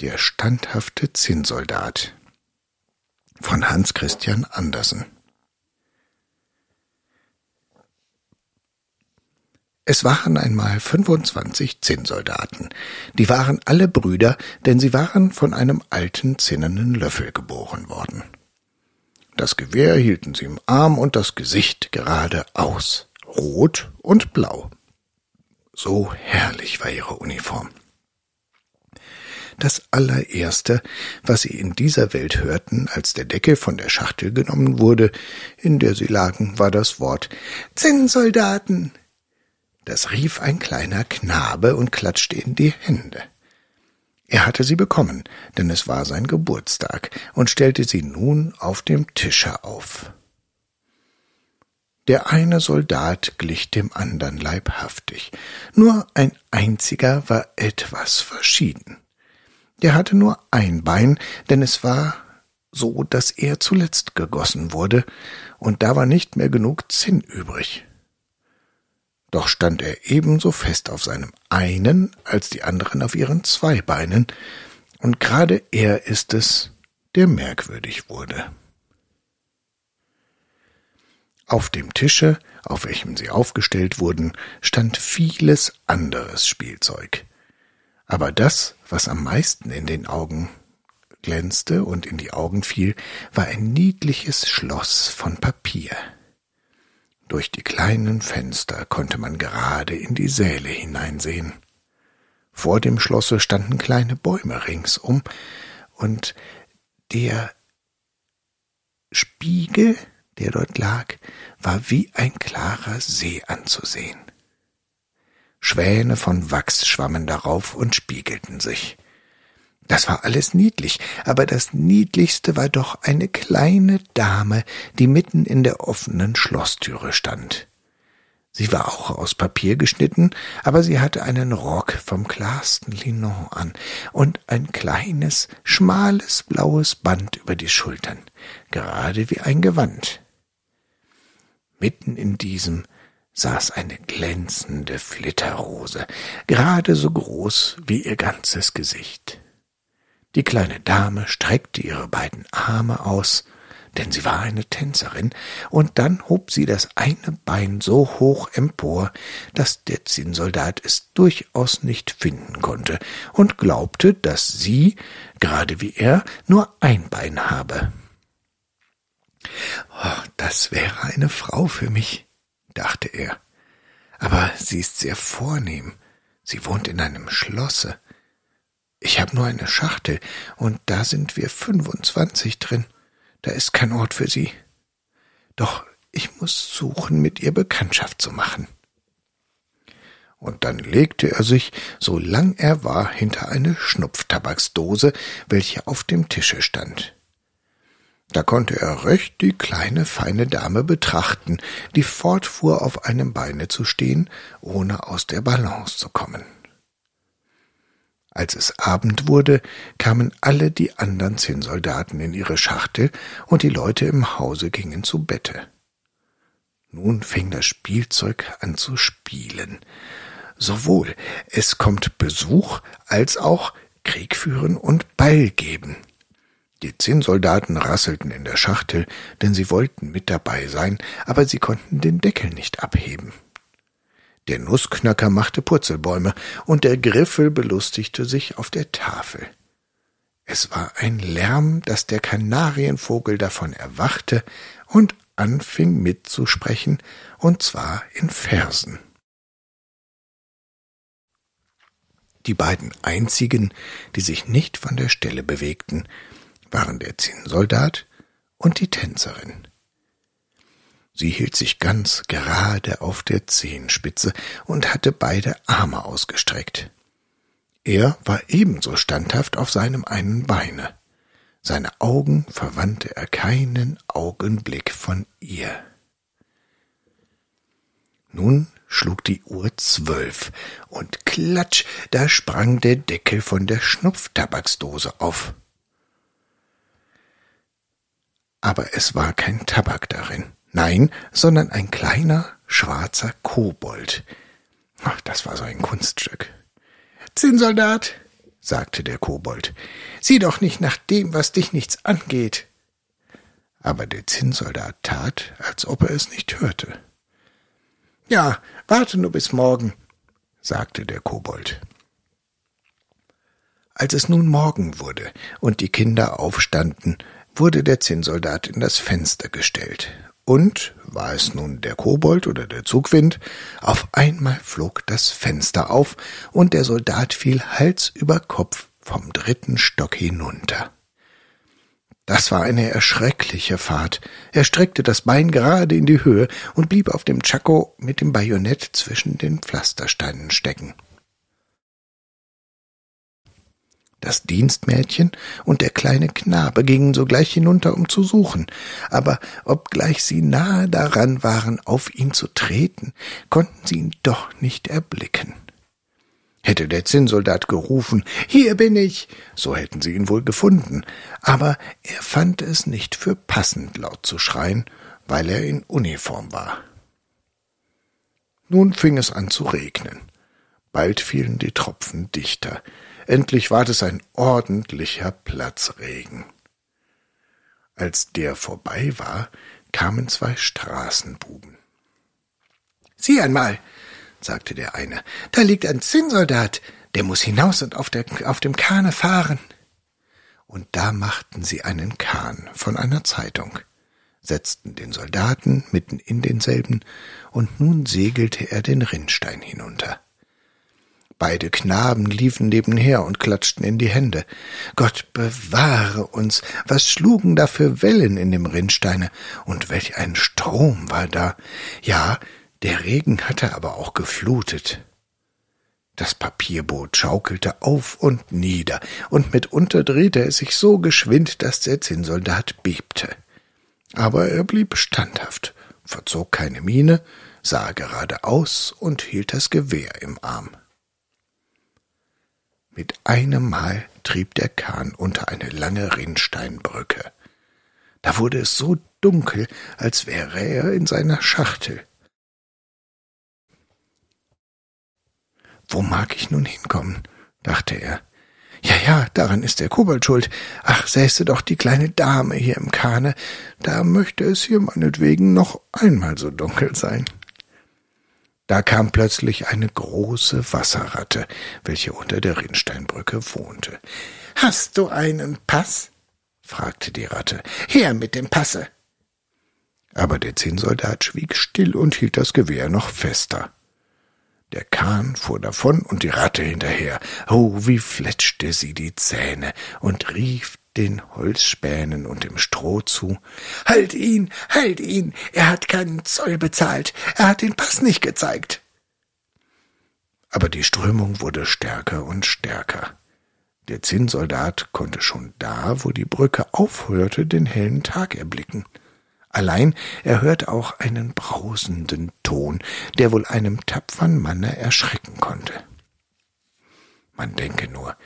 Der standhafte Zinnsoldat von Hans Christian Andersen Es waren einmal 25 Zinnsoldaten. Die waren alle Brüder, denn sie waren von einem alten zinnernen Löffel geboren worden. Das Gewehr hielten sie im Arm und das Gesicht geradeaus, rot und blau. So herrlich war ihre Uniform. Das allererste, was sie in dieser Welt hörten, als der Deckel von der Schachtel genommen wurde, in der sie lagen, war das Wort Zinnsoldaten. Das rief ein kleiner Knabe und klatschte in die Hände. Er hatte sie bekommen, denn es war sein Geburtstag, und stellte sie nun auf dem Tische auf. Der eine Soldat glich dem andern leibhaftig, nur ein einziger war etwas verschieden. Der hatte nur ein Bein, denn es war so, dass er zuletzt gegossen wurde, und da war nicht mehr genug Zinn übrig. Doch stand er ebenso fest auf seinem einen als die anderen auf ihren zwei Beinen, und gerade er ist es, der merkwürdig wurde. Auf dem Tische, auf welchem sie aufgestellt wurden, stand vieles anderes Spielzeug. Aber das, was am meisten in den Augen glänzte und in die Augen fiel, war ein niedliches Schloss von Papier. Durch die kleinen Fenster konnte man gerade in die Säle hineinsehen. Vor dem Schlosse standen kleine Bäume ringsum, und der Spiegel, der dort lag, war wie ein klarer See anzusehen. Schwäne von Wachs schwammen darauf und spiegelten sich. Das war alles niedlich, aber das Niedlichste war doch eine kleine Dame, die mitten in der offenen Schlosstüre stand. Sie war auch aus Papier geschnitten, aber sie hatte einen Rock vom klarsten Linon an und ein kleines, schmales blaues Band über die Schultern, gerade wie ein Gewand. Mitten in diesem saß eine glänzende Flitterrose, gerade so groß wie ihr ganzes Gesicht. Die kleine Dame streckte ihre beiden Arme aus, denn sie war eine Tänzerin, und dann hob sie das eine Bein so hoch empor, dass der Zinnsoldat es durchaus nicht finden konnte und glaubte, dass sie, gerade wie er, nur ein Bein habe. Oh, das wäre eine Frau für mich, dachte er. Aber sie ist sehr vornehm. Sie wohnt in einem Schlosse. Ich habe nur eine Schachtel, und da sind wir fünfundzwanzig drin. Da ist kein Ort für sie. Doch ich muss suchen, mit ihr Bekanntschaft zu machen. Und dann legte er sich, so lang er war, hinter eine Schnupftabaksdose, welche auf dem Tische stand. Da konnte er recht die kleine, feine Dame betrachten, die fortfuhr, auf einem Beine zu stehen, ohne aus der Balance zu kommen. Als es Abend wurde, kamen alle die andern Zinnsoldaten in ihre Schachtel, und die Leute im Hause gingen zu Bette. Nun fing das Spielzeug an zu spielen. Sowohl es kommt Besuch als auch Krieg führen und Ball geben. Die Zinnsoldaten rasselten in der Schachtel, denn sie wollten mit dabei sein, aber sie konnten den Deckel nicht abheben. Der Nussknacker machte Purzelbäume, und der Griffel belustigte sich auf der Tafel. Es war ein Lärm, dass der Kanarienvogel davon erwachte und anfing mitzusprechen, und zwar in Versen. Die beiden einzigen, die sich nicht von der Stelle bewegten, waren der Zinnsoldat und die Tänzerin. Sie hielt sich ganz gerade auf der Zehenspitze und hatte beide Arme ausgestreckt. Er war ebenso standhaft auf seinem einen Beine. Seine Augen verwandte er keinen Augenblick von ihr. Nun schlug die Uhr zwölf, und klatsch, da sprang der Deckel von der Schnupftabaksdose auf. Aber es war kein Tabak darin, nein, sondern ein kleiner, schwarzer Kobold. Ach, das war so ein Kunststück. Zinnsoldat, sagte der Kobold, sieh doch nicht nach dem, was dich nichts angeht. Aber der Zinnsoldat tat, als ob er es nicht hörte. Ja, warte nur bis morgen, sagte der Kobold. Als es nun Morgen wurde und die Kinder aufstanden, wurde der Zinnsoldat in das Fenster gestellt, und, war es nun der Kobold oder der Zugwind, auf einmal flog das Fenster auf, und der Soldat fiel Hals über Kopf vom dritten Stock hinunter. Das war eine erschreckliche Fahrt. Er streckte das Bein gerade in die Höhe und blieb auf dem Tschako mit dem Bajonett zwischen den Pflastersteinen stecken. Das Dienstmädchen und der kleine Knabe gingen sogleich hinunter, um zu suchen, aber obgleich sie nahe daran waren, auf ihn zu treten, konnten sie ihn doch nicht erblicken. Hätte der Zinnsoldat gerufen, hier bin ich, so hätten sie ihn wohl gefunden, aber er fand es nicht für passend laut zu schreien, weil er in Uniform war. Nun fing es an zu regnen. Bald fielen die Tropfen dichter. Endlich ward es ein ordentlicher Platzregen. Als der vorbei war, kamen zwei Straßenbuben. Sieh einmal, sagte der eine. Da liegt ein Zinnsoldat, der muss hinaus und auf, der, auf dem Kahne fahren. Und da machten sie einen Kahn von einer Zeitung, setzten den Soldaten mitten in denselben, und nun segelte er den Rinnstein hinunter. Beide Knaben liefen nebenher und klatschten in die Hände. Gott bewahre uns, was schlugen da für Wellen in dem Rinnsteine, und welch ein Strom war da. Ja, der Regen hatte aber auch geflutet. Das Papierboot schaukelte auf und nieder, und mitunter drehte es sich so geschwind, dass der Zinnsoldat bebte. Aber er blieb standhaft, verzog keine Miene, sah geradeaus und hielt das Gewehr im Arm. Mit einem Mal trieb der Kahn unter eine lange Rinnsteinbrücke. Da wurde es so dunkel, als wäre er in seiner Schachtel. Wo mag ich nun hinkommen? dachte er. Ja, ja, daran ist der Kobold schuld. Ach, säße doch die kleine Dame hier im Kahne, da möchte es hier meinetwegen noch einmal so dunkel sein. Da kam plötzlich eine große Wasserratte, welche unter der Rinnsteinbrücke wohnte. Hast du einen Pass? fragte die Ratte. Her mit dem Passe. Aber der Zinnsoldat schwieg still und hielt das Gewehr noch fester. Der Kahn fuhr davon und die Ratte hinterher. Oh, wie fletschte sie die Zähne und rief den Holzspänen und dem Stroh zu. Halt ihn, halt ihn, er hat keinen Zoll bezahlt, er hat den Pass nicht gezeigt. Aber die Strömung wurde stärker und stärker. Der Zinnsoldat konnte schon da, wo die Brücke aufhörte, den hellen Tag erblicken. Allein er hört auch einen brausenden Ton, der wohl einem tapfern Manne erschrecken konnte. Man denke nur,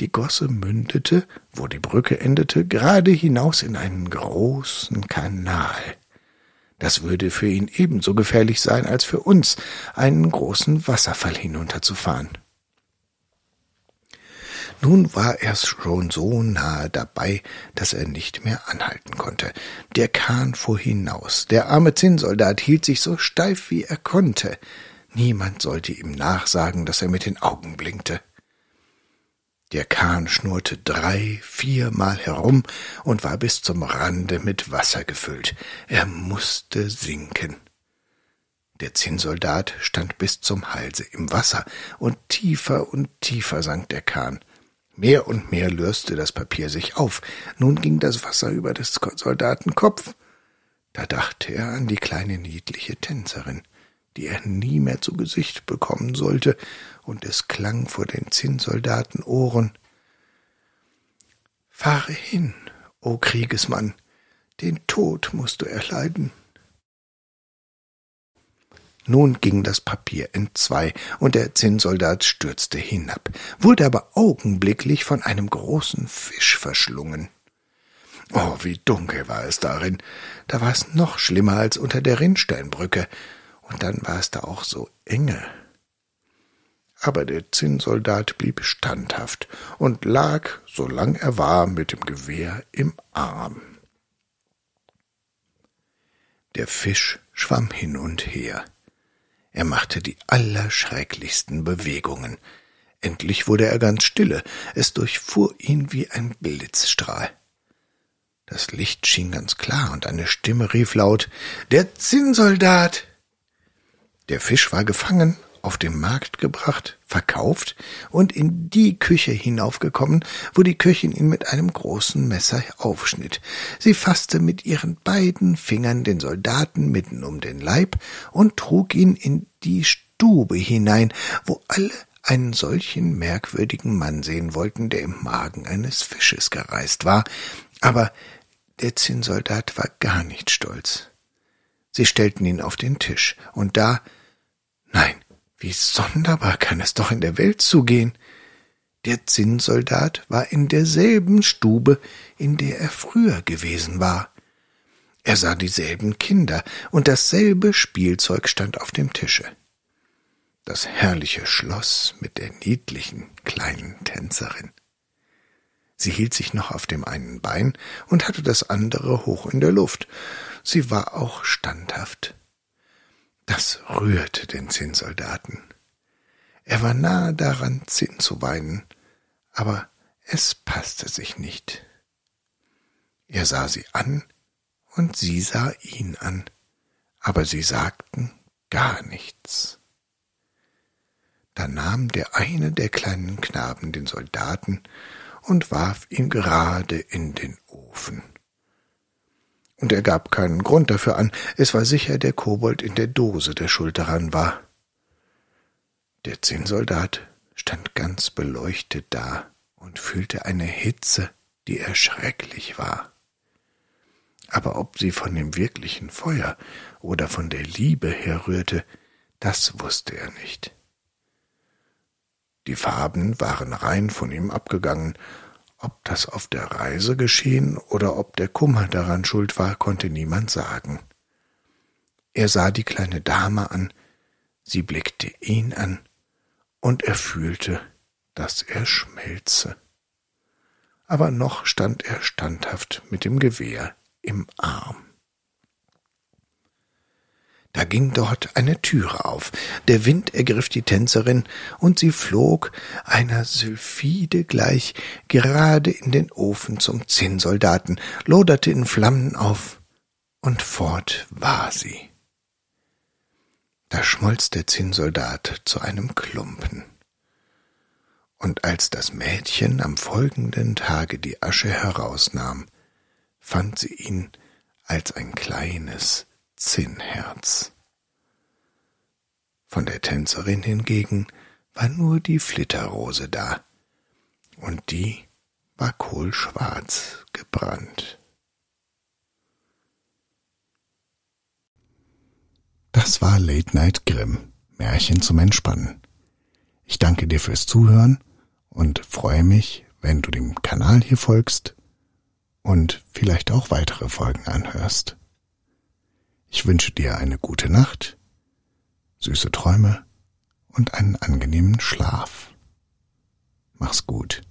die Gosse mündete, wo die Brücke endete, gerade hinaus in einen großen Kanal. Das würde für ihn ebenso gefährlich sein, als für uns, einen großen Wasserfall hinunterzufahren. Nun war er schon so nahe dabei, dass er nicht mehr anhalten konnte. Der Kahn fuhr hinaus. Der arme Zinnsoldat hielt sich so steif, wie er konnte. Niemand sollte ihm nachsagen, dass er mit den Augen blinkte. Der Kahn schnurrte drei, viermal herum und war bis zum Rande mit Wasser gefüllt. Er musste sinken. Der Zinnsoldat stand bis zum Halse im Wasser, und tiefer und tiefer sank der Kahn. Mehr und mehr löste das Papier sich auf. Nun ging das Wasser über des Soldaten Kopf. Da dachte er an die kleine niedliche Tänzerin, die er nie mehr zu Gesicht bekommen sollte und es klang vor den Zinnsoldaten Ohren. Fahre hin, o Kriegesmann, den Tod musst du erleiden. Nun ging das Papier entzwei, und der Zinnsoldat stürzte hinab, wurde aber augenblicklich von einem großen Fisch verschlungen. Oh, wie dunkel war es darin. Da war es noch schlimmer als unter der Rinnsteinbrücke, und dann war es da auch so enge. Aber der Zinnsoldat blieb standhaft und lag, solang er war, mit dem Gewehr im Arm. Der Fisch schwamm hin und her. Er machte die allerschrecklichsten Bewegungen. Endlich wurde er ganz stille, es durchfuhr ihn wie ein Blitzstrahl. Das Licht schien ganz klar, und eine Stimme rief laut Der Zinnsoldat. Der Fisch war gefangen auf den Markt gebracht, verkauft und in die Küche hinaufgekommen, wo die Köchin ihn mit einem großen Messer aufschnitt. Sie fasste mit ihren beiden Fingern den Soldaten mitten um den Leib und trug ihn in die Stube hinein, wo alle einen solchen merkwürdigen Mann sehen wollten, der im Magen eines Fisches gereist war, aber der Zinnsoldat war gar nicht stolz. Sie stellten ihn auf den Tisch, und da nein, wie sonderbar kann es doch in der Welt zugehen. Der Zinnsoldat war in derselben Stube, in der er früher gewesen war. Er sah dieselben Kinder, und dasselbe Spielzeug stand auf dem Tische. Das herrliche Schloss mit der niedlichen kleinen Tänzerin. Sie hielt sich noch auf dem einen Bein und hatte das andere hoch in der Luft. Sie war auch standhaft. Das rührte den Zinnsoldaten. Er war nahe daran, Zinn zu weinen, aber es passte sich nicht. Er sah sie an, und sie sah ihn an, aber sie sagten gar nichts. Da nahm der eine der kleinen Knaben den Soldaten und warf ihn gerade in den Ofen und er gab keinen Grund dafür an, es war sicher der Kobold in der Dose, der schuld daran war. Der Zinnsoldat stand ganz beleuchtet da und fühlte eine Hitze, die erschrecklich war. Aber ob sie von dem wirklichen Feuer oder von der Liebe herrührte, das wusste er nicht. Die Farben waren rein von ihm abgegangen, ob das auf der Reise geschehen oder ob der Kummer daran schuld war, konnte niemand sagen. Er sah die kleine Dame an, sie blickte ihn an, und er fühlte, dass er schmelze. Aber noch stand er standhaft mit dem Gewehr im Arm. Da ging dort eine Türe auf, der Wind ergriff die Tänzerin, und sie flog, einer Sylphide gleich, gerade in den Ofen zum Zinnsoldaten, loderte in Flammen auf, und fort war sie. Da schmolz der Zinnsoldat zu einem Klumpen. Und als das Mädchen am folgenden Tage die Asche herausnahm, fand sie ihn als ein kleines, Zinnherz. Von der Tänzerin hingegen war nur die Flitterrose da, und die war kohlschwarz gebrannt. Das war Late Night Grimm, Märchen zum Entspannen. Ich danke dir fürs Zuhören und freue mich, wenn du dem Kanal hier folgst und vielleicht auch weitere Folgen anhörst. Ich wünsche dir eine gute Nacht, süße Träume und einen angenehmen Schlaf. Mach's gut.